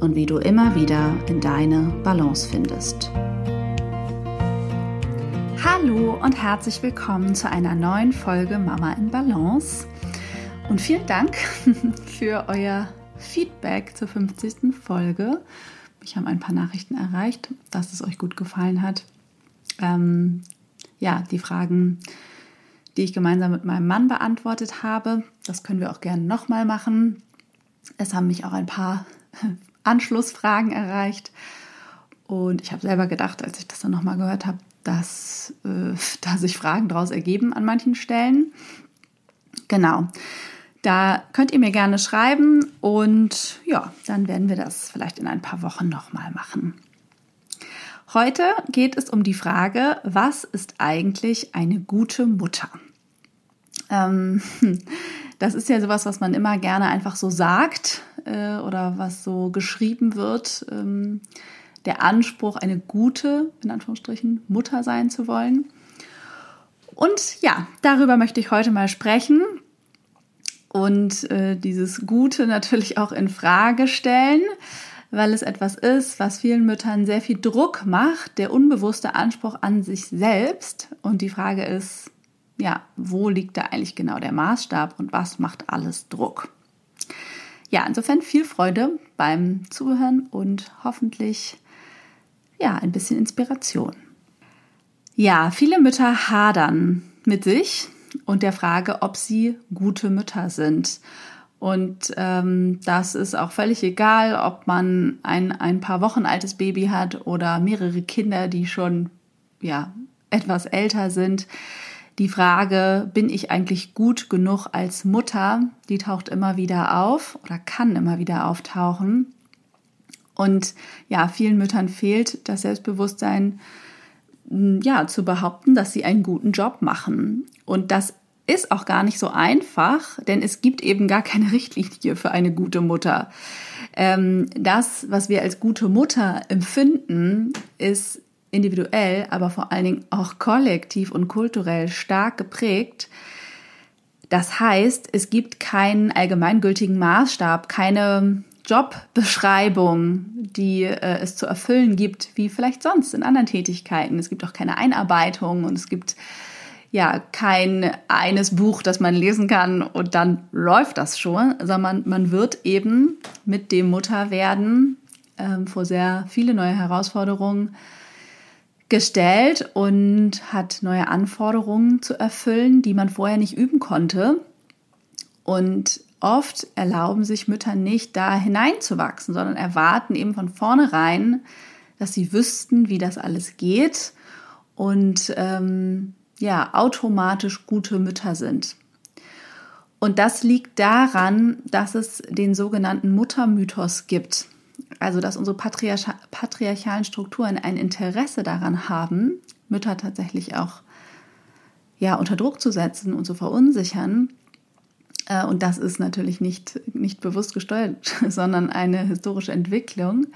und wie du immer wieder in deine Balance findest. Hallo und herzlich willkommen zu einer neuen Folge Mama in Balance. Und vielen Dank für euer Feedback zur 50. Folge. Mich haben ein paar Nachrichten erreicht, dass es euch gut gefallen hat. Ähm, ja, die Fragen, die ich gemeinsam mit meinem Mann beantwortet habe, das können wir auch gerne nochmal machen. Es haben mich auch ein paar Anschlussfragen erreicht. Und ich habe selber gedacht, als ich das dann nochmal gehört habe, dass äh, da sich Fragen daraus ergeben an manchen Stellen. Genau. Da könnt ihr mir gerne schreiben und ja, dann werden wir das vielleicht in ein paar Wochen nochmal machen. Heute geht es um die Frage, was ist eigentlich eine gute Mutter? Ähm, das ist ja sowas, was man immer gerne einfach so sagt äh, oder was so geschrieben wird. Ähm, der Anspruch, eine gute, in Anführungsstrichen, Mutter sein zu wollen. Und ja, darüber möchte ich heute mal sprechen und äh, dieses Gute natürlich auch in Frage stellen, weil es etwas ist, was vielen Müttern sehr viel Druck macht, der unbewusste Anspruch an sich selbst. Und die Frage ist, ja, wo liegt da eigentlich genau der Maßstab und was macht alles Druck? Ja, insofern viel Freude beim Zuhören und hoffentlich ja, ein bisschen Inspiration. Ja, viele Mütter hadern mit sich und der Frage, ob sie gute Mütter sind. Und ähm, das ist auch völlig egal, ob man ein ein paar Wochen altes Baby hat oder mehrere Kinder, die schon ja etwas älter sind. Die Frage, bin ich eigentlich gut genug als Mutter, die taucht immer wieder auf oder kann immer wieder auftauchen. Und ja, vielen Müttern fehlt das Selbstbewusstsein, ja, zu behaupten, dass sie einen guten Job machen. Und das ist auch gar nicht so einfach, denn es gibt eben gar keine Richtlinie für eine gute Mutter. Ähm, das, was wir als gute Mutter empfinden, ist individuell, aber vor allen Dingen auch kollektiv und kulturell stark geprägt. Das heißt, es gibt keinen allgemeingültigen Maßstab, keine Jobbeschreibung, die äh, es zu erfüllen gibt, wie vielleicht sonst in anderen Tätigkeiten. Es gibt auch keine Einarbeitung und es gibt ja kein eines Buch, das man lesen kann und dann läuft das schon, sondern man wird eben mit dem Mutterwerden ähm, vor sehr viele neue Herausforderungen gestellt und hat neue Anforderungen zu erfüllen, die man vorher nicht üben konnte. Und oft erlauben sich Mütter nicht, da hineinzuwachsen, sondern erwarten eben von vornherein, dass sie wüssten, wie das alles geht und ähm, ja, automatisch gute Mütter sind. Und das liegt daran, dass es den sogenannten Muttermythos gibt also dass unsere patriarch patriarchalen Strukturen ein Interesse daran haben, Mütter tatsächlich auch ja, unter Druck zu setzen und zu verunsichern. Äh, und das ist natürlich nicht, nicht bewusst gesteuert, sondern eine historische Entwicklung.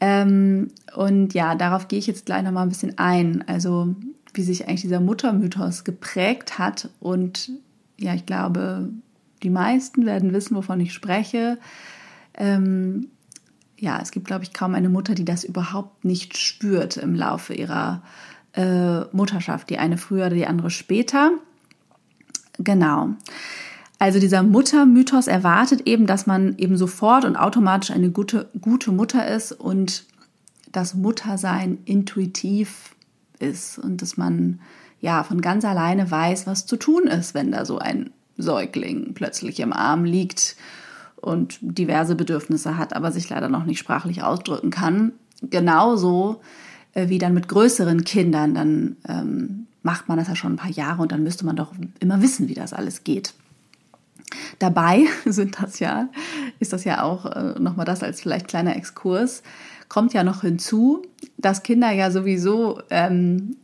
Ähm, und ja, darauf gehe ich jetzt gleich nochmal ein bisschen ein. Also, wie sich eigentlich dieser Muttermythos geprägt hat. Und ja, ich glaube, die meisten werden wissen, wovon ich spreche. Ähm, ja, es gibt, glaube ich, kaum eine Mutter, die das überhaupt nicht spürt im Laufe ihrer äh, Mutterschaft. Die eine früher, die andere später. Genau. Also dieser Muttermythos erwartet eben, dass man eben sofort und automatisch eine gute, gute Mutter ist und das Muttersein intuitiv ist und dass man ja von ganz alleine weiß, was zu tun ist, wenn da so ein Säugling plötzlich im Arm liegt und diverse Bedürfnisse hat, aber sich leider noch nicht sprachlich ausdrücken kann. Genauso äh, wie dann mit größeren Kindern, dann ähm, macht man das ja schon ein paar Jahre und dann müsste man doch immer wissen, wie das alles geht. Dabei sind das ja, ist das ja auch äh, nochmal das als vielleicht kleiner Exkurs, kommt ja noch hinzu, dass Kinder ja sowieso ähm,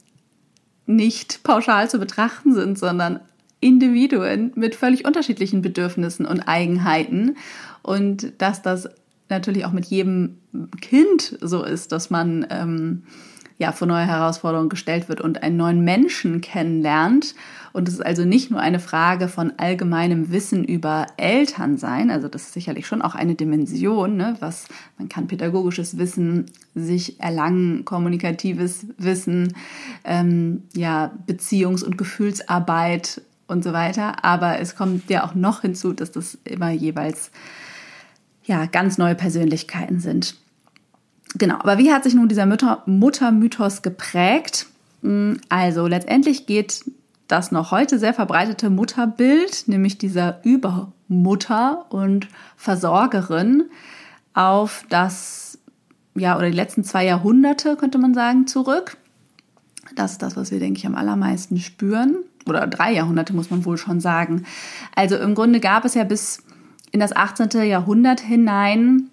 nicht pauschal zu betrachten sind, sondern Individuen mit völlig unterschiedlichen Bedürfnissen und Eigenheiten und dass das natürlich auch mit jedem Kind so ist, dass man ähm, ja vor neue Herausforderungen gestellt wird und einen neuen Menschen kennenlernt. Und es ist also nicht nur eine Frage von allgemeinem Wissen über Elternsein, also das ist sicherlich schon auch eine Dimension, ne, was man kann pädagogisches Wissen sich erlangen, kommunikatives Wissen, ähm, ja Beziehungs- und Gefühlsarbeit und so weiter. Aber es kommt ja auch noch hinzu, dass das immer jeweils ja ganz neue Persönlichkeiten sind. Genau, aber wie hat sich nun dieser Mutter Muttermythos geprägt? Hm, also letztendlich geht das noch heute sehr verbreitete Mutterbild, nämlich dieser Übermutter und Versorgerin, auf das, ja, oder die letzten zwei Jahrhunderte, könnte man sagen, zurück. Das ist das, was wir, denke ich, am allermeisten spüren. Oder drei Jahrhunderte, muss man wohl schon sagen. Also im Grunde gab es ja bis in das 18. Jahrhundert hinein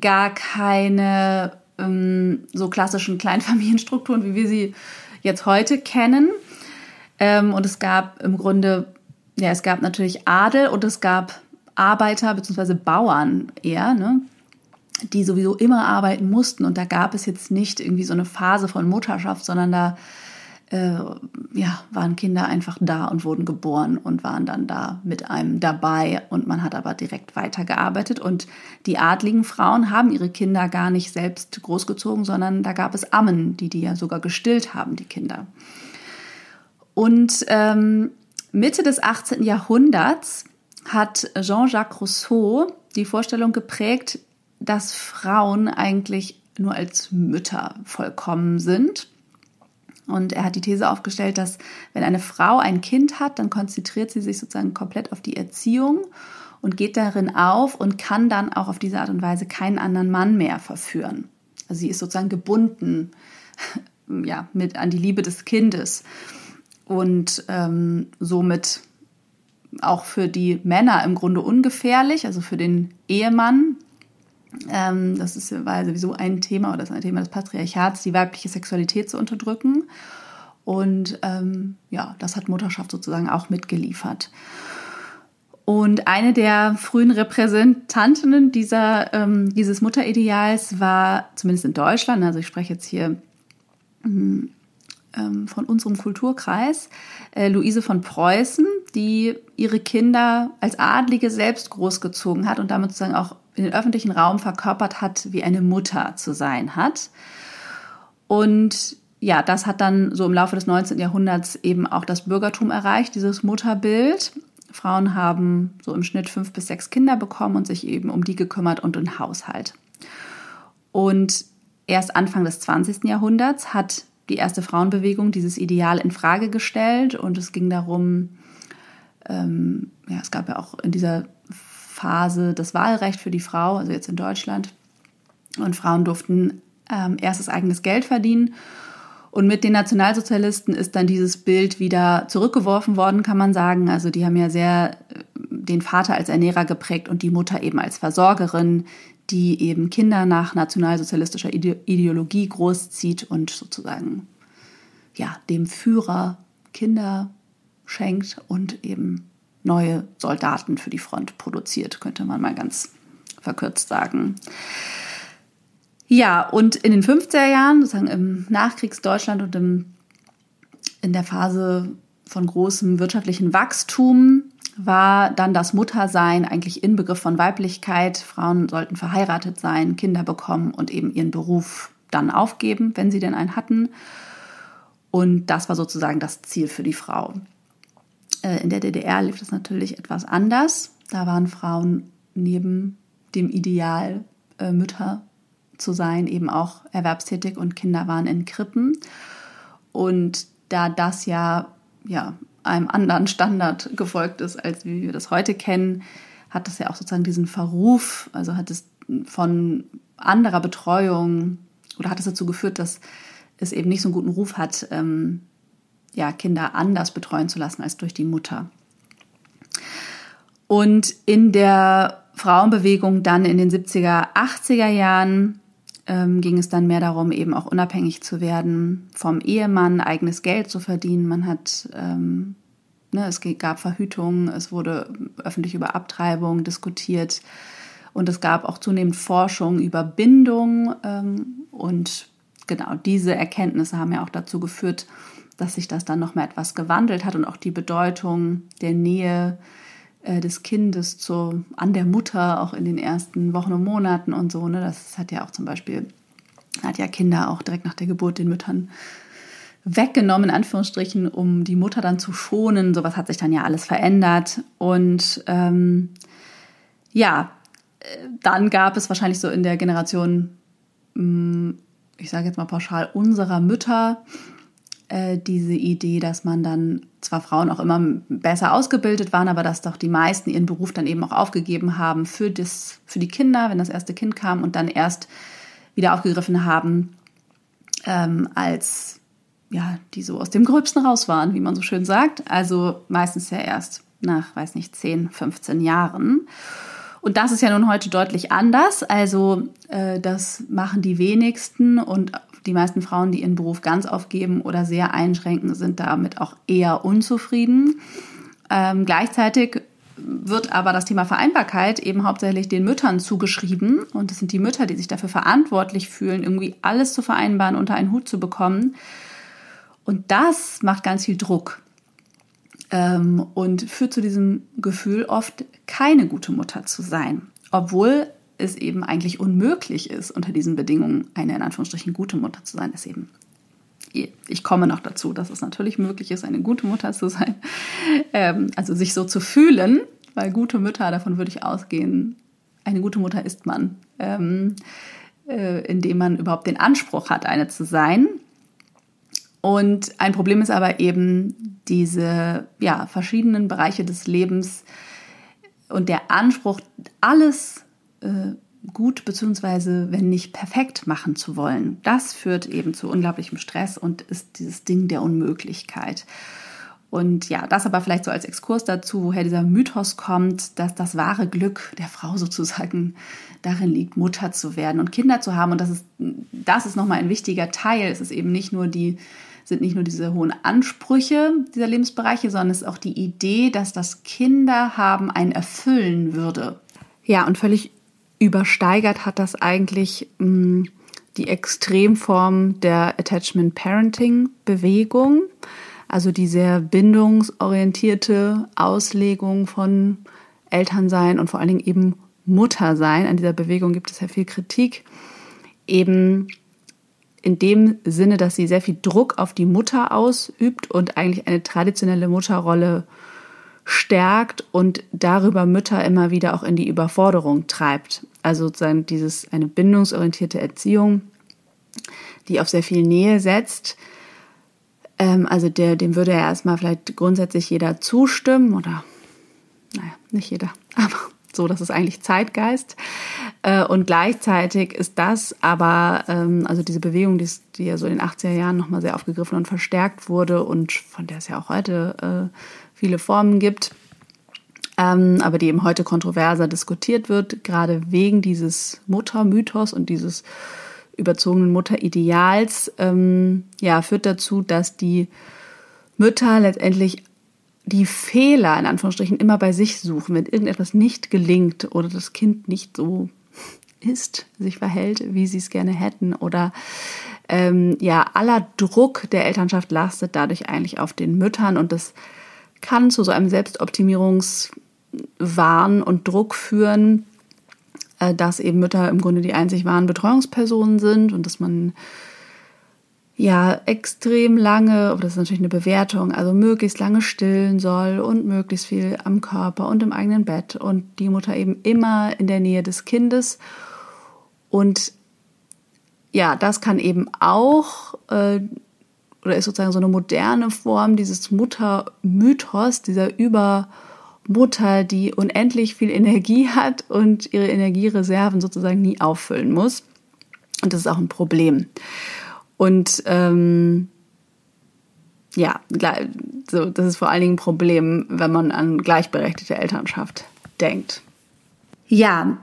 gar keine ähm, so klassischen Kleinfamilienstrukturen, wie wir sie jetzt heute kennen. Ähm, und es gab im Grunde, ja, es gab natürlich Adel und es gab Arbeiter bzw. Bauern eher, ne, die sowieso immer arbeiten mussten. Und da gab es jetzt nicht irgendwie so eine Phase von Mutterschaft, sondern da äh, ja, waren Kinder einfach da und wurden geboren und waren dann da mit einem dabei und man hat aber direkt weitergearbeitet und die adligen Frauen haben ihre Kinder gar nicht selbst großgezogen, sondern da gab es Ammen, die die ja sogar gestillt haben, die Kinder. Und ähm, Mitte des 18. Jahrhunderts hat Jean-Jacques Rousseau die Vorstellung geprägt, dass Frauen eigentlich nur als Mütter vollkommen sind und er hat die These aufgestellt, dass wenn eine Frau ein Kind hat, dann konzentriert sie sich sozusagen komplett auf die Erziehung und geht darin auf und kann dann auch auf diese Art und Weise keinen anderen Mann mehr verführen. Also sie ist sozusagen gebunden ja, mit an die Liebe des Kindes und ähm, somit auch für die Männer im Grunde ungefährlich, also für den Ehemann, ähm, das ist, war sowieso ein Thema oder das ist ein Thema des Patriarchats, die weibliche Sexualität zu unterdrücken. Und ähm, ja, das hat Mutterschaft sozusagen auch mitgeliefert. Und eine der frühen Repräsentantinnen dieser, ähm, dieses Mutterideals war, zumindest in Deutschland, also ich spreche jetzt hier hm, ähm, von unserem Kulturkreis, äh, Luise von Preußen, die ihre Kinder als Adlige selbst großgezogen hat und damit sozusagen auch in den öffentlichen Raum verkörpert hat, wie eine Mutter zu sein hat. Und ja, das hat dann so im Laufe des 19. Jahrhunderts eben auch das Bürgertum erreicht, dieses Mutterbild. Frauen haben so im Schnitt fünf bis sechs Kinder bekommen und sich eben um die gekümmert und den Haushalt. Und erst Anfang des 20. Jahrhunderts hat die erste Frauenbewegung dieses Ideal in Frage gestellt und es ging darum, ähm, ja, es gab ja auch in dieser Phase das Wahlrecht für die Frau, also jetzt in Deutschland. Und Frauen durften ähm, erstes eigenes Geld verdienen. Und mit den Nationalsozialisten ist dann dieses Bild wieder zurückgeworfen worden, kann man sagen. Also die haben ja sehr äh, den Vater als Ernährer geprägt und die Mutter eben als Versorgerin, die eben Kinder nach nationalsozialistischer Ideologie großzieht und sozusagen ja, dem Führer Kinder schenkt und eben neue Soldaten für die Front produziert, könnte man mal ganz verkürzt sagen. Ja, und in den 50er Jahren, sozusagen im Nachkriegsdeutschland und im, in der Phase von großem wirtschaftlichen Wachstum, war dann das Muttersein eigentlich Inbegriff von Weiblichkeit. Frauen sollten verheiratet sein, Kinder bekommen und eben ihren Beruf dann aufgeben, wenn sie denn einen hatten. Und das war sozusagen das Ziel für die Frau. Äh, in der DDR lief das natürlich etwas anders. Da waren Frauen neben dem Ideal, äh, Mütter zu sein, eben auch erwerbstätig und Kinder waren in Krippen. Und da das ja, ja einem anderen Standard gefolgt ist, als wie wir das heute kennen, hat das ja auch sozusagen diesen Verruf, also hat es von anderer Betreuung oder hat es dazu geführt, dass es eben nicht so einen guten Ruf hat, ähm, ja, Kinder anders betreuen zu lassen als durch die Mutter. Und in der Frauenbewegung dann in den 70er, 80er Jahren ähm, ging es dann mehr darum, eben auch unabhängig zu werden vom Ehemann, eigenes Geld zu verdienen. Man hat, ähm, ne, es gab Verhütung, es wurde öffentlich über Abtreibung diskutiert und es gab auch zunehmend Forschung über Bindung ähm, und genau diese Erkenntnisse haben ja auch dazu geführt, dass sich das dann noch mal etwas gewandelt hat und auch die Bedeutung der Nähe äh, des Kindes zu, an der Mutter auch in den ersten Wochen und Monaten und so. Ne? Das hat ja auch zum Beispiel, hat ja Kinder auch direkt nach der Geburt den Müttern weggenommen, in Anführungsstrichen, um die Mutter dann zu schonen. Sowas hat sich dann ja alles verändert. Und ähm, ja, äh, dann gab es wahrscheinlich so in der Generation, mm, ich sage jetzt mal pauschal, unserer Mütter, äh, diese Idee, dass man dann zwar Frauen auch immer besser ausgebildet waren, aber dass doch die meisten ihren Beruf dann eben auch aufgegeben haben für, das, für die Kinder, wenn das erste Kind kam und dann erst wieder aufgegriffen haben, ähm, als ja, die so aus dem Gröbsten raus waren, wie man so schön sagt. Also meistens ja erst nach, weiß nicht, 10, 15 Jahren. Und das ist ja nun heute deutlich anders. Also äh, das machen die wenigsten und die meisten Frauen, die ihren Beruf ganz aufgeben oder sehr einschränken, sind damit auch eher unzufrieden. Ähm, gleichzeitig wird aber das Thema Vereinbarkeit eben hauptsächlich den Müttern zugeschrieben. Und es sind die Mütter, die sich dafür verantwortlich fühlen, irgendwie alles zu vereinbaren, unter einen Hut zu bekommen. Und das macht ganz viel Druck ähm, und führt zu diesem Gefühl, oft keine gute Mutter zu sein. Obwohl es eben eigentlich unmöglich ist, unter diesen Bedingungen eine in Anführungsstrichen gute Mutter zu sein, ist eben ich komme noch dazu, dass es natürlich möglich ist, eine gute Mutter zu sein. Ähm, also sich so zu fühlen, weil gute Mütter, davon würde ich ausgehen, eine gute Mutter ist man, ähm, äh, indem man überhaupt den Anspruch hat, eine zu sein. Und ein Problem ist aber eben diese ja, verschiedenen Bereiche des Lebens und der Anspruch, alles äh, gut beziehungsweise wenn nicht perfekt machen zu wollen. Das führt eben zu unglaublichem Stress und ist dieses Ding der Unmöglichkeit. Und ja, das aber vielleicht so als Exkurs dazu, woher dieser Mythos kommt, dass das wahre Glück der Frau sozusagen darin liegt, Mutter zu werden und Kinder zu haben. Und das ist, das ist nochmal ein wichtiger Teil. Es ist eben nicht nur die, sind nicht nur diese hohen Ansprüche dieser Lebensbereiche, sondern es ist auch die Idee, dass das Kinder haben ein erfüllen würde. Ja, und völlig übersteigert hat das eigentlich mh, mm, die Extremform der Attachment Parenting Bewegung, also die sehr bindungsorientierte Auslegung von Elternsein und vor allen Dingen eben Muttersein. An dieser Bewegung gibt es ja viel Kritik, eben in dem Sinne, dass sie sehr viel Druck auf die Mutter ausübt und eigentlich eine traditionelle Mutterrolle äh, stärkt und darüber Mütter immer wieder auch in die Überforderung treibt. Also sozusagen dieses, eine bindungsorientierte Erziehung, die auf sehr viel Nähe setzt. Ähm, also der, dem würde ja erstmal vielleicht grundsätzlich jeder zustimmen oder, naja, nicht jeder, aber so, das ist eigentlich Zeitgeist. Äh, und gleichzeitig ist das aber, ähm, also diese Bewegung, die, die ja so in den 80er Jahren nochmal sehr aufgegriffen und verstärkt wurde und von der es ja auch heute äh, viele Formen gibt, ähm, aber die eben heute kontroverser diskutiert wird, gerade wegen dieses Muttermythos und dieses überzogenen Mutterideals, ähm, ja, führt dazu, dass die Mütter letztendlich die Fehler in Anführungsstrichen immer bei sich suchen, wenn irgendetwas nicht gelingt oder das Kind nicht so ist, sich verhält, wie sie es gerne hätten oder ähm, ja, aller Druck der Elternschaft lastet dadurch eigentlich auf den Müttern und das kann zu so einem Selbstoptimierungswahn und Druck führen, äh, dass eben Mütter im Grunde die einzig wahren Betreuungspersonen sind und dass man ja extrem lange, aber das ist natürlich eine Bewertung, also möglichst lange stillen soll und möglichst viel am Körper und im eigenen Bett und die Mutter eben immer in der Nähe des Kindes. Und ja, das kann eben auch äh, oder ist sozusagen so eine moderne Form dieses Muttermythos, dieser Übermutter, die unendlich viel Energie hat und ihre Energiereserven sozusagen nie auffüllen muss. Und das ist auch ein Problem. Und ähm, ja, so, das ist vor allen Dingen ein Problem, wenn man an gleichberechtigte Elternschaft denkt. Ja,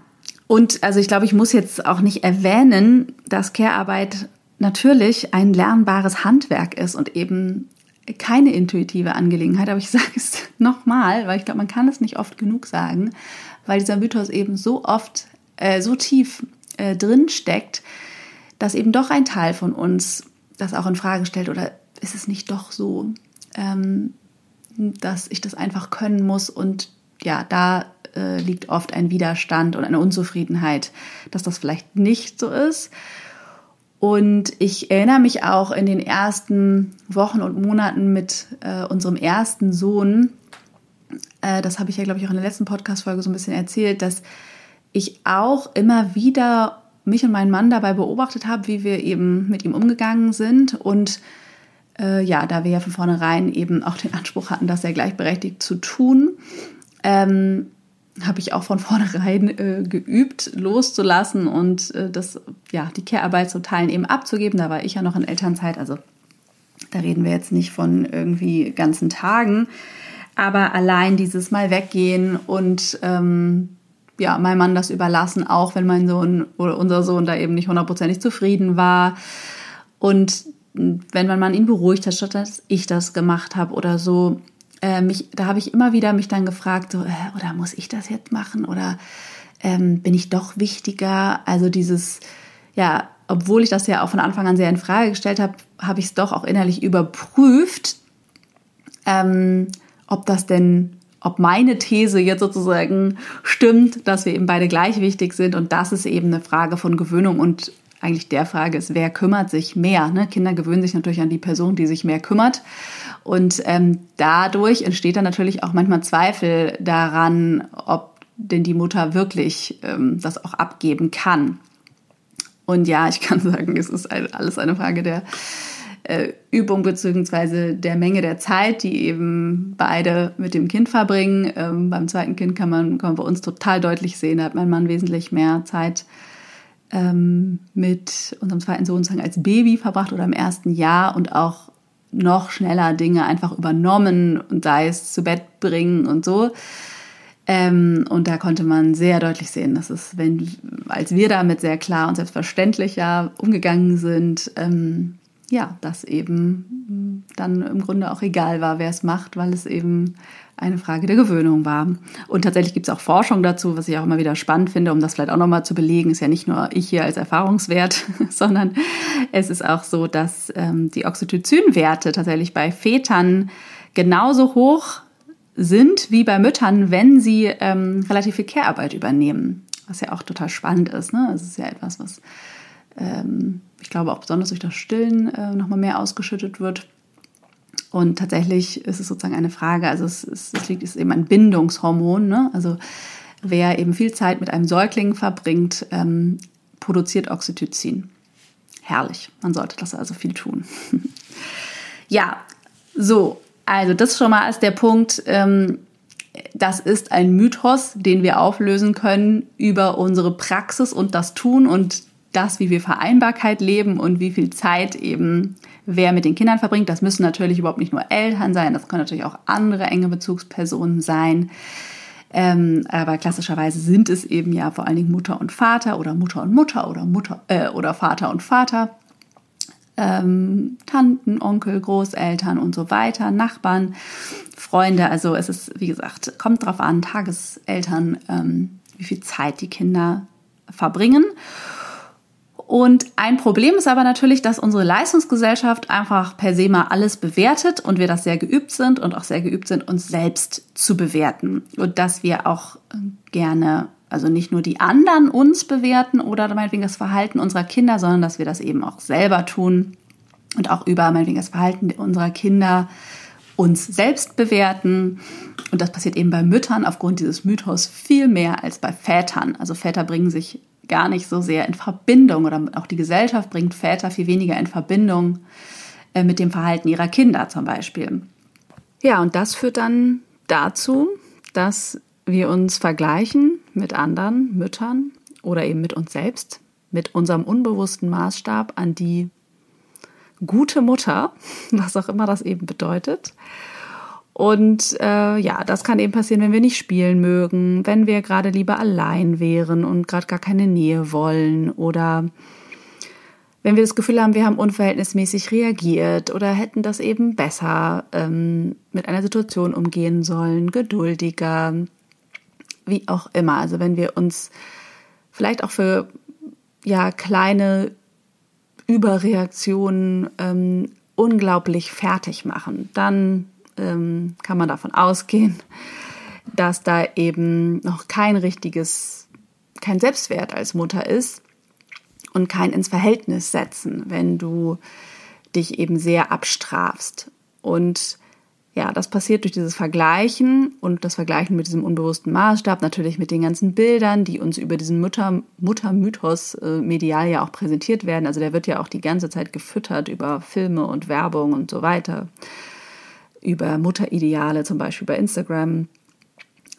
und also ich glaube, ich muss jetzt auch nicht erwähnen, dass Care-Arbeit natürlich ein lernbares Handwerk ist und eben keine intuitive Angelegenheit. Aber ich sage es nochmal, weil ich glaube, man kann es nicht oft genug sagen, weil dieser Mythos eben so oft, äh, so tief äh, drin steckt, dass eben doch ein Teil von uns das auch in Frage stellt oder ist es nicht doch so, ähm, dass ich das einfach können muss und ja, da äh, liegt oft ein Widerstand und eine Unzufriedenheit, dass das vielleicht nicht so ist. Und ich erinnere mich auch in den ersten Wochen und Monaten mit äh, unserem ersten Sohn, äh, das habe ich ja, glaube ich, auch in der letzten Podcast-Folge so ein bisschen erzählt, dass ich auch immer wieder mich und meinen Mann dabei beobachtet habe, wie wir eben mit ihm umgegangen sind. Und äh, ja, da wir ja von vornherein eben auch den Anspruch hatten, das sehr gleichberechtigt zu tun, ähm, habe ich auch von vornherein äh, geübt, loszulassen und äh, das, ja, die Care-Arbeit zu Teilen eben abzugeben. Da war ich ja noch in Elternzeit, also da reden wir jetzt nicht von irgendwie ganzen Tagen, aber allein dieses Mal weggehen und ähm, ja, meinem Mann das überlassen, auch wenn mein Sohn oder unser Sohn da eben nicht hundertprozentig zufrieden war. Und wenn mein Mann ihn beruhigt hat, statt dass ich das gemacht habe oder so, äh, mich, da habe ich immer wieder mich dann gefragt, so, äh, oder muss ich das jetzt machen oder ähm, bin ich doch wichtiger? Also dieses, ja, obwohl ich das ja auch von Anfang an sehr in Frage gestellt habe, habe ich es doch auch innerlich überprüft, ähm, ob das denn, ob meine These jetzt sozusagen stimmt, dass wir eben beide gleich wichtig sind und das ist eben eine Frage von Gewöhnung und eigentlich der Frage ist, wer kümmert sich mehr? Ne? Kinder gewöhnen sich natürlich an die Person, die sich mehr kümmert. Und ähm, dadurch entsteht dann natürlich auch manchmal Zweifel daran, ob denn die Mutter wirklich ähm, das auch abgeben kann. Und ja, ich kann sagen, es ist alles eine Frage der äh, Übung beziehungsweise der Menge der Zeit, die eben beide mit dem Kind verbringen. Ähm, beim zweiten Kind kann man, kann man bei uns total deutlich sehen, da hat mein Mann wesentlich mehr Zeit ähm, mit unserem zweiten Sohn als Baby verbracht oder im ersten Jahr und auch noch schneller Dinge einfach übernommen und sei es zu Bett bringen und so. Ähm, und da konnte man sehr deutlich sehen, dass es, wenn, als wir damit sehr klar und selbstverständlich ja umgegangen sind, ähm, ja, dass eben dann im Grunde auch egal war, wer es macht, weil es eben eine Frage der Gewöhnung war. Und tatsächlich gibt es auch Forschung dazu, was ich auch immer wieder spannend finde, um das vielleicht auch nochmal zu belegen. Ist ja nicht nur ich hier als Erfahrungswert, sondern es ist auch so, dass ähm, die Oxytocin-Werte tatsächlich bei Vätern genauso hoch sind wie bei Müttern, wenn sie ähm, relativ viel Care-Arbeit übernehmen. Was ja auch total spannend ist. Ne? Es ist ja etwas, was ähm, ich glaube auch besonders durch das Stillen äh, nochmal mehr ausgeschüttet wird. Und tatsächlich ist es sozusagen eine Frage, also es, es, es liegt, ist eben ein Bindungshormon. Ne? Also wer eben viel Zeit mit einem Säugling verbringt, ähm, produziert Oxytocin. Herrlich, man sollte das also viel tun. ja, so, also das schon mal als der Punkt. Ähm, das ist ein Mythos, den wir auflösen können über unsere Praxis und das Tun und das, wie wir Vereinbarkeit leben und wie viel Zeit eben wer mit den Kindern verbringt. Das müssen natürlich überhaupt nicht nur Eltern sein, das können natürlich auch andere enge Bezugspersonen sein. Ähm, aber klassischerweise sind es eben ja vor allen Dingen Mutter und Vater oder Mutter und Mutter oder Mutter äh, oder Vater und Vater. Ähm, Tanten, Onkel, Großeltern und so weiter, Nachbarn, Freunde. Also es ist, wie gesagt, kommt drauf an, Tageseltern, ähm, wie viel Zeit die Kinder verbringen. Und ein Problem ist aber natürlich, dass unsere Leistungsgesellschaft einfach per se mal alles bewertet und wir das sehr geübt sind und auch sehr geübt sind, uns selbst zu bewerten. Und dass wir auch gerne, also nicht nur die anderen uns bewerten oder meinetwegen das Verhalten unserer Kinder, sondern dass wir das eben auch selber tun und auch über meinetwegen das Verhalten unserer Kinder uns selbst bewerten. Und das passiert eben bei Müttern aufgrund dieses Mythos viel mehr als bei Vätern. Also Väter bringen sich gar nicht so sehr in Verbindung oder auch die Gesellschaft bringt Väter viel weniger in Verbindung äh, mit dem Verhalten ihrer Kinder zum Beispiel. Ja, und das führt dann dazu, dass wir uns vergleichen mit anderen Müttern oder eben mit uns selbst, mit unserem unbewussten Maßstab an die gute Mutter, was auch immer das eben bedeutet. Und äh, ja, das kann eben passieren, wenn wir nicht spielen mögen, wenn wir gerade lieber allein wären und gerade gar keine Nähe wollen oder wenn wir das Gefühl haben, wir haben unverhältnismäßig reagiert oder hätten das eben besser ähm, mit einer Situation umgehen sollen, geduldiger, wie auch immer. Also wenn wir uns vielleicht auch für ja kleine Überreaktionen ähm, unglaublich fertig machen, dann ähm, kann man davon ausgehen, dass da eben noch kein richtiges, kein Selbstwert als Mutter ist und kein ins Verhältnis setzen, wenn du dich eben sehr abstrafst. Und ja, das passiert durch dieses Vergleichen und das Vergleichen mit diesem unbewussten Maßstab, natürlich mit den ganzen Bildern, die uns über diesen Mutter, Muttermythos äh, medial ja auch präsentiert werden. Also der wird ja auch die ganze Zeit gefüttert über Filme und Werbung und so weiter über Mutterideale, zum Beispiel bei Instagram.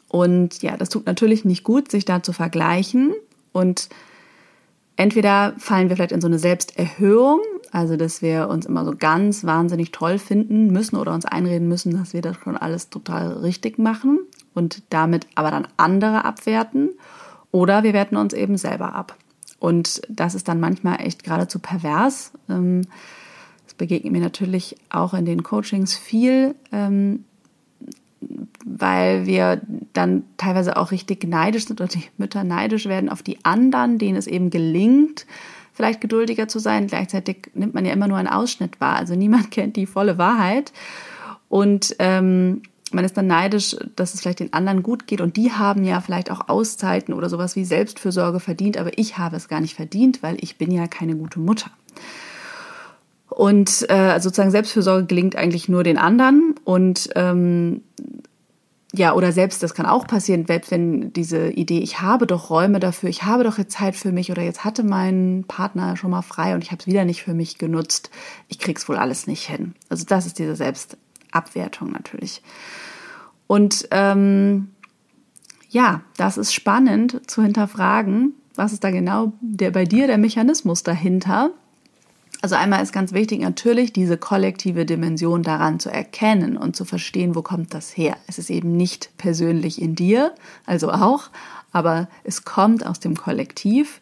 Und ja, das tut natürlich nicht gut, sich da zu vergleichen. Und entweder fallen wir vielleicht in so eine Selbsterhöhung, also dass wir uns immer so ganz wahnsinnig toll finden müssen oder uns einreden müssen, dass wir das schon alles total richtig machen und damit aber dann andere abwerten. Oder wir werten uns eben selber ab. Und das ist dann manchmal echt geradezu pervers. Ähm, begegnet mir natürlich auch in den Coachings viel, ähm, weil wir dann teilweise auch richtig neidisch sind oder die Mütter neidisch werden auf die anderen, denen es eben gelingt, vielleicht geduldiger zu sein. Gleichzeitig nimmt man ja immer nur einen Ausschnitt wahr. Also niemand kennt die volle Wahrheit. Und ähm, man ist dann neidisch, dass es vielleicht den anderen gut geht und die haben ja vielleicht auch Auszeiten oder sowas wie Selbstfürsorge verdient, aber ich habe es gar nicht verdient, weil ich bin ja keine gute Mutter. Und äh, sozusagen Selbstfürsorge gelingt eigentlich nur den anderen. Und ähm, ja, oder selbst, das kann auch passieren, selbst wenn diese Idee, ich habe doch Räume dafür, ich habe doch jetzt Zeit für mich oder jetzt hatte mein Partner schon mal frei und ich habe es wieder nicht für mich genutzt, ich krieg's wohl alles nicht hin. Also das ist diese Selbstabwertung natürlich. Und ähm, ja, das ist spannend zu hinterfragen, was ist da genau der bei dir der Mechanismus dahinter, also einmal ist ganz wichtig natürlich diese kollektive Dimension daran zu erkennen und zu verstehen, wo kommt das her. Es ist eben nicht persönlich in dir, also auch, aber es kommt aus dem Kollektiv.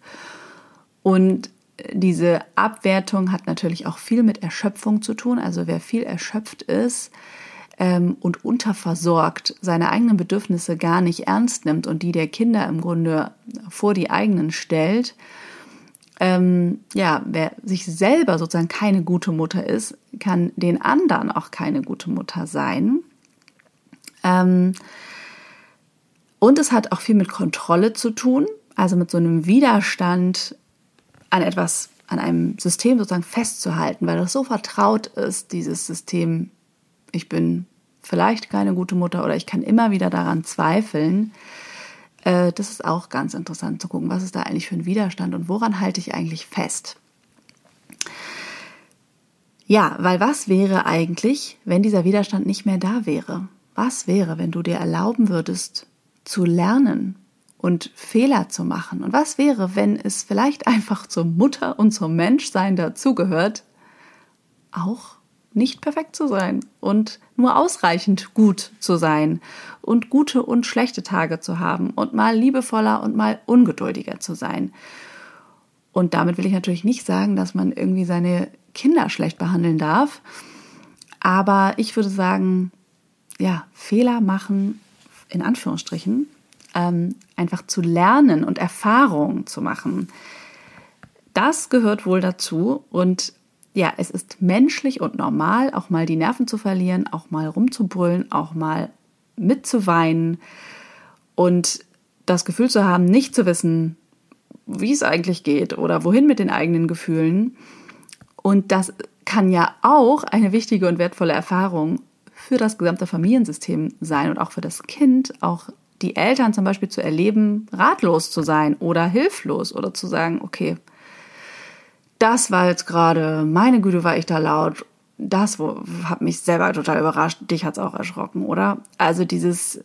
Und diese Abwertung hat natürlich auch viel mit Erschöpfung zu tun. Also wer viel erschöpft ist ähm, und unterversorgt, seine eigenen Bedürfnisse gar nicht ernst nimmt und die der Kinder im Grunde vor die eigenen stellt, ähm, ja, wer sich selber sozusagen keine gute Mutter ist, kann den anderen auch keine gute Mutter sein. Ähm, und es hat auch viel mit Kontrolle zu tun, also mit so einem Widerstand an etwas, an einem System sozusagen festzuhalten, weil das so vertraut ist, dieses System, ich bin vielleicht keine gute Mutter oder ich kann immer wieder daran zweifeln. Äh, das ist auch ganz interessant zu gucken, was ist da eigentlich für ein Widerstand und woran halte ich eigentlich fest. Ja, weil was wäre eigentlich, wenn dieser Widerstand nicht mehr da wäre? Was wäre, wenn du dir erlauben würdest, zu lernen und Fehler zu machen? Und was wäre, wenn es vielleicht einfach zur Mutter und zum Menschsein dazugehört, auch nicht perfekt zu sein und nur ausreichend gut zu sein und gute und schlechte Tage zu haben und mal liebevoller und mal ungeduldiger zu sein. Und damit will ich natürlich nicht sagen, dass man irgendwie seine Kinder schlecht behandeln darf. Aber ich würde sagen, ja, Fehler machen, in Anführungsstrichen, ähm, einfach zu lernen und Erfahrungen zu machen. Das gehört wohl dazu und ja, es ist menschlich und normal, auch mal die Nerven zu verlieren, auch mal rumzubrüllen, auch mal mitzuweinen und das Gefühl zu haben, nicht zu wissen, wie es eigentlich geht oder wohin mit den eigenen Gefühlen. Und das kann ja auch eine wichtige und wertvolle Erfahrung für das gesamte Familiensystem sein und auch für das Kind, auch die Eltern zum Beispiel zu erleben, ratlos zu sein oder hilflos oder zu sagen, okay, das war jetzt gerade, meine Güte, war ich da laut. Das hat mich selber total überrascht. Dich hat's auch erschrocken, oder? Also dieses,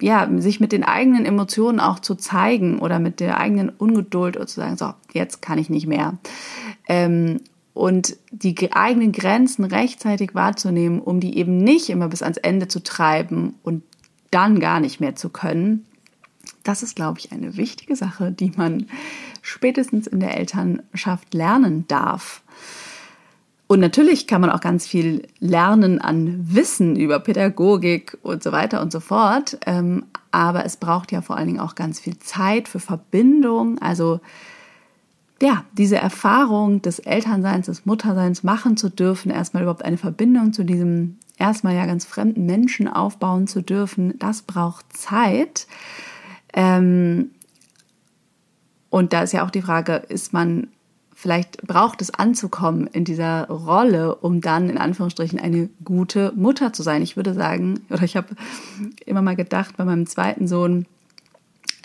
ja, sich mit den eigenen Emotionen auch zu zeigen oder mit der eigenen Ungeduld und zu sagen, so, jetzt kann ich nicht mehr. Ähm, und die eigenen Grenzen rechtzeitig wahrzunehmen, um die eben nicht immer bis ans Ende zu treiben und dann gar nicht mehr zu können. Das ist, glaube ich, eine wichtige Sache, die man spätestens in der Elternschaft lernen darf. Und natürlich kann man auch ganz viel lernen an Wissen über Pädagogik und so weiter und so fort. Ähm, aber es braucht ja vor allen Dingen auch ganz viel Zeit für Verbindung. Also ja, diese Erfahrung des Elternseins, des Mutterseins machen zu dürfen, erstmal überhaupt eine Verbindung zu diesem erstmal ja ganz fremden Menschen aufbauen zu dürfen, das braucht Zeit. Ähm, und da ist ja auch die Frage, ist man, vielleicht braucht es anzukommen in dieser Rolle, um dann in Anführungsstrichen eine gute Mutter zu sein. Ich würde sagen, oder ich habe immer mal gedacht bei meinem zweiten Sohn,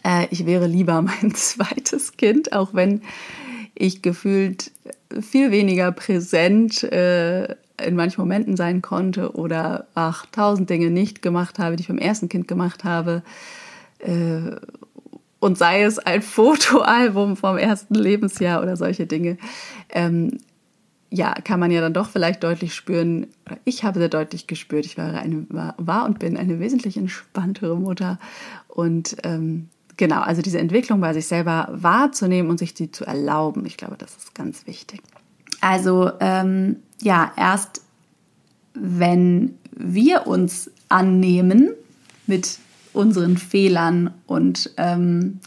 äh, ich wäre lieber mein zweites Kind, auch wenn ich gefühlt viel weniger präsent äh, in manchen Momenten sein konnte oder ach, tausend Dinge nicht gemacht habe, die ich beim ersten Kind gemacht habe. Äh, und sei es ein Fotoalbum vom ersten Lebensjahr oder solche Dinge. Ähm, ja, kann man ja dann doch vielleicht deutlich spüren, ich habe sehr deutlich gespürt, ich war, eine, war, war und bin eine wesentlich entspanntere Mutter und ähm, genau, also diese Entwicklung bei sich selber wahrzunehmen und sich die zu erlauben, ich glaube, das ist ganz wichtig. Also ähm, ja, erst wenn wir uns annehmen mit unseren Fehlern und ähm,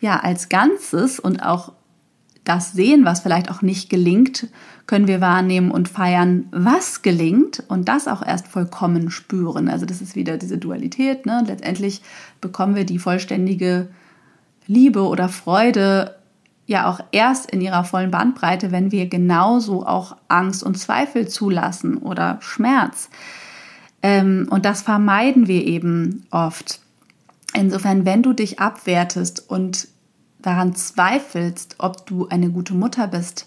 ja, als Ganzes und auch das sehen, was vielleicht auch nicht gelingt, können wir wahrnehmen und feiern, was gelingt und das auch erst vollkommen spüren. Also das ist wieder diese Dualität. Ne? Letztendlich bekommen wir die vollständige Liebe oder Freude ja auch erst in ihrer vollen Bandbreite, wenn wir genauso auch Angst und Zweifel zulassen oder Schmerz. Ähm, und das vermeiden wir eben oft. Insofern, wenn du dich abwertest und daran zweifelst, ob du eine gute Mutter bist,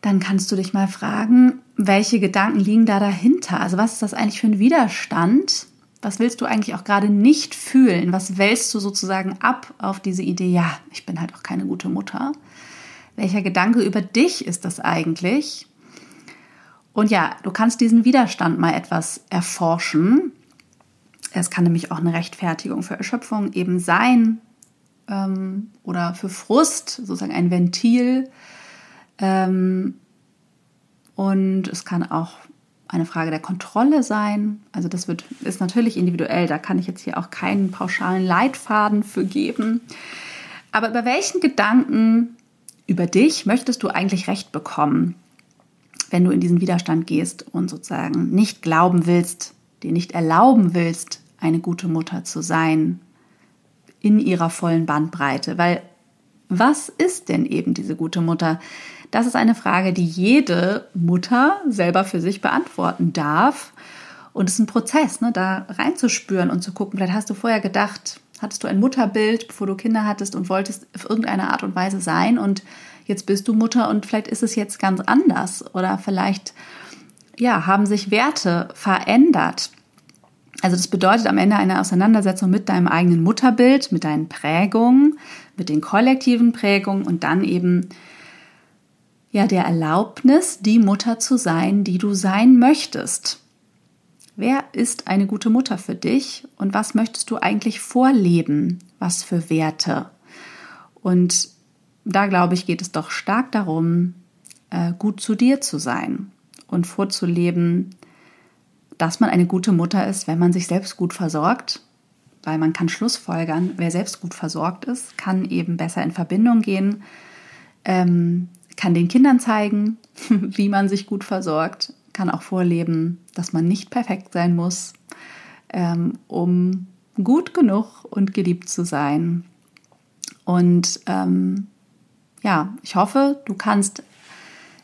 dann kannst du dich mal fragen, welche Gedanken liegen da dahinter? Also was ist das eigentlich für ein Widerstand? Was willst du eigentlich auch gerade nicht fühlen? Was wälzt du sozusagen ab auf diese Idee, ja, ich bin halt auch keine gute Mutter? Welcher Gedanke über dich ist das eigentlich? Und ja, du kannst diesen Widerstand mal etwas erforschen. Es kann nämlich auch eine Rechtfertigung für Erschöpfung eben sein ähm, oder für Frust, sozusagen ein Ventil. Ähm, und es kann auch eine Frage der Kontrolle sein. Also das wird, ist natürlich individuell, da kann ich jetzt hier auch keinen pauschalen Leitfaden für geben. Aber über welchen Gedanken über dich möchtest du eigentlich Recht bekommen, wenn du in diesen Widerstand gehst und sozusagen nicht glauben willst, dir nicht erlauben willst, eine gute Mutter zu sein in ihrer vollen Bandbreite? Weil was ist denn eben diese gute Mutter? Das ist eine Frage, die jede Mutter selber für sich beantworten darf. Und es ist ein Prozess, ne, da reinzuspüren und zu gucken. Vielleicht hast du vorher gedacht, hattest du ein Mutterbild, bevor du Kinder hattest und wolltest auf irgendeine Art und Weise sein und jetzt bist du Mutter und vielleicht ist es jetzt ganz anders oder vielleicht ja, haben sich Werte verändert. Also das bedeutet am Ende eine Auseinandersetzung mit deinem eigenen Mutterbild, mit deinen Prägungen, mit den kollektiven Prägungen und dann eben ja der Erlaubnis, die Mutter zu sein, die du sein möchtest. Wer ist eine gute Mutter für dich und was möchtest du eigentlich vorleben? Was für Werte? Und da glaube ich, geht es doch stark darum, äh, gut zu dir zu sein und vorzuleben, dass man eine gute Mutter ist, wenn man sich selbst gut versorgt, weil man kann Schlussfolgern, wer selbst gut versorgt ist, kann eben besser in Verbindung gehen, ähm, kann den Kindern zeigen, wie man sich gut versorgt, kann auch vorleben, dass man nicht perfekt sein muss, ähm, um gut genug und geliebt zu sein. Und ähm, ja, ich hoffe, du kannst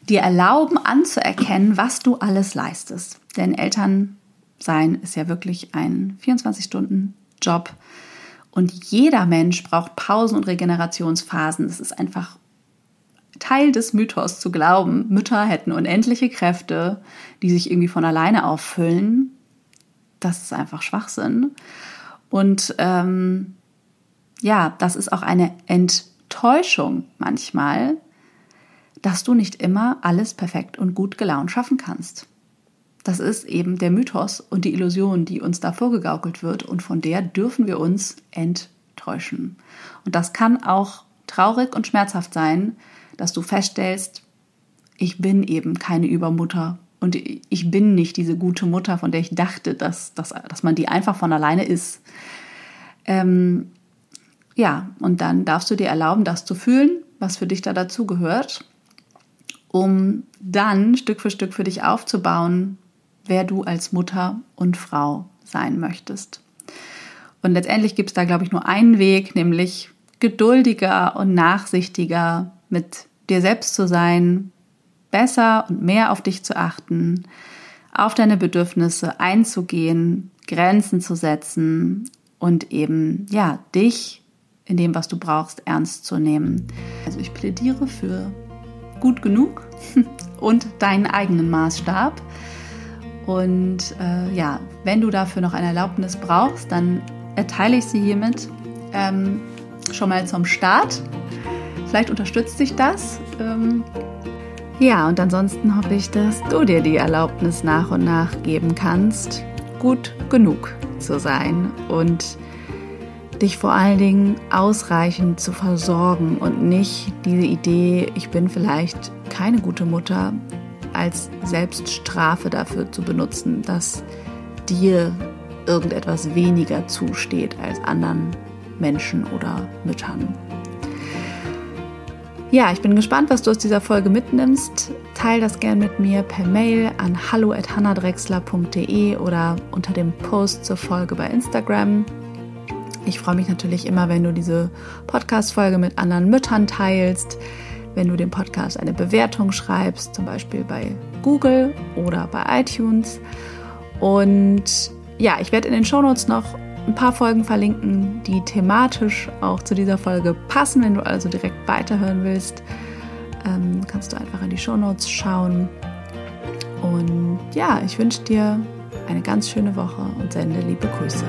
dir erlauben anzuerkennen, was du alles leistest. Denn Elternsein ist ja wirklich ein 24 Stunden Job. Und jeder Mensch braucht Pausen und Regenerationsphasen. Es ist einfach Teil des Mythos zu glauben, Mütter hätten unendliche Kräfte, die sich irgendwie von alleine auffüllen. Das ist einfach Schwachsinn. Und ähm, ja, das ist auch eine Enttäuschung manchmal, dass du nicht immer alles perfekt und gut gelaunt schaffen kannst. Das ist eben der Mythos und die Illusion, die uns da vorgegaukelt wird und von der dürfen wir uns enttäuschen. Und das kann auch traurig und schmerzhaft sein, dass du feststellst, ich bin eben keine Übermutter und ich bin nicht diese gute Mutter, von der ich dachte, dass, dass, dass man die einfach von alleine ist. Ähm, ja, und dann darfst du dir erlauben, das zu fühlen, was für dich da dazu gehört, um dann Stück für Stück für dich aufzubauen, wer du als Mutter und Frau sein möchtest. Und letztendlich gibt es da, glaube ich, nur einen Weg, nämlich geduldiger und nachsichtiger mit dir selbst zu sein, besser und mehr auf dich zu achten, auf deine Bedürfnisse einzugehen, Grenzen zu setzen und eben, ja, dich in dem, was du brauchst, ernst zu nehmen. Also ich plädiere für gut genug und deinen eigenen Maßstab. Und äh, ja, wenn du dafür noch eine Erlaubnis brauchst, dann erteile ich sie hiermit ähm, schon mal zum Start. Vielleicht unterstützt dich das. Ähm, ja, und ansonsten hoffe ich, dass du dir die Erlaubnis nach und nach geben kannst, gut genug zu sein und dich vor allen Dingen ausreichend zu versorgen und nicht diese Idee, ich bin vielleicht keine gute Mutter, als Selbststrafe dafür zu benutzen, dass dir irgendetwas weniger zusteht als anderen Menschen oder Müttern. Ja, ich bin gespannt, was du aus dieser Folge mitnimmst. Teil das gern mit mir per Mail an hallo@hannadrexler.de oder unter dem Post zur Folge bei Instagram. Ich freue mich natürlich immer, wenn du diese Podcast-Folge mit anderen Müttern teilst, wenn du dem Podcast eine Bewertung schreibst, zum Beispiel bei Google oder bei iTunes. Und ja, ich werde in den Shownotes noch ein paar Folgen verlinken, die thematisch auch zu dieser Folge passen. Wenn du also direkt weiterhören willst, ähm, kannst du einfach in die Show Notes schauen. Und ja, ich wünsche dir eine ganz schöne Woche und sende liebe Grüße.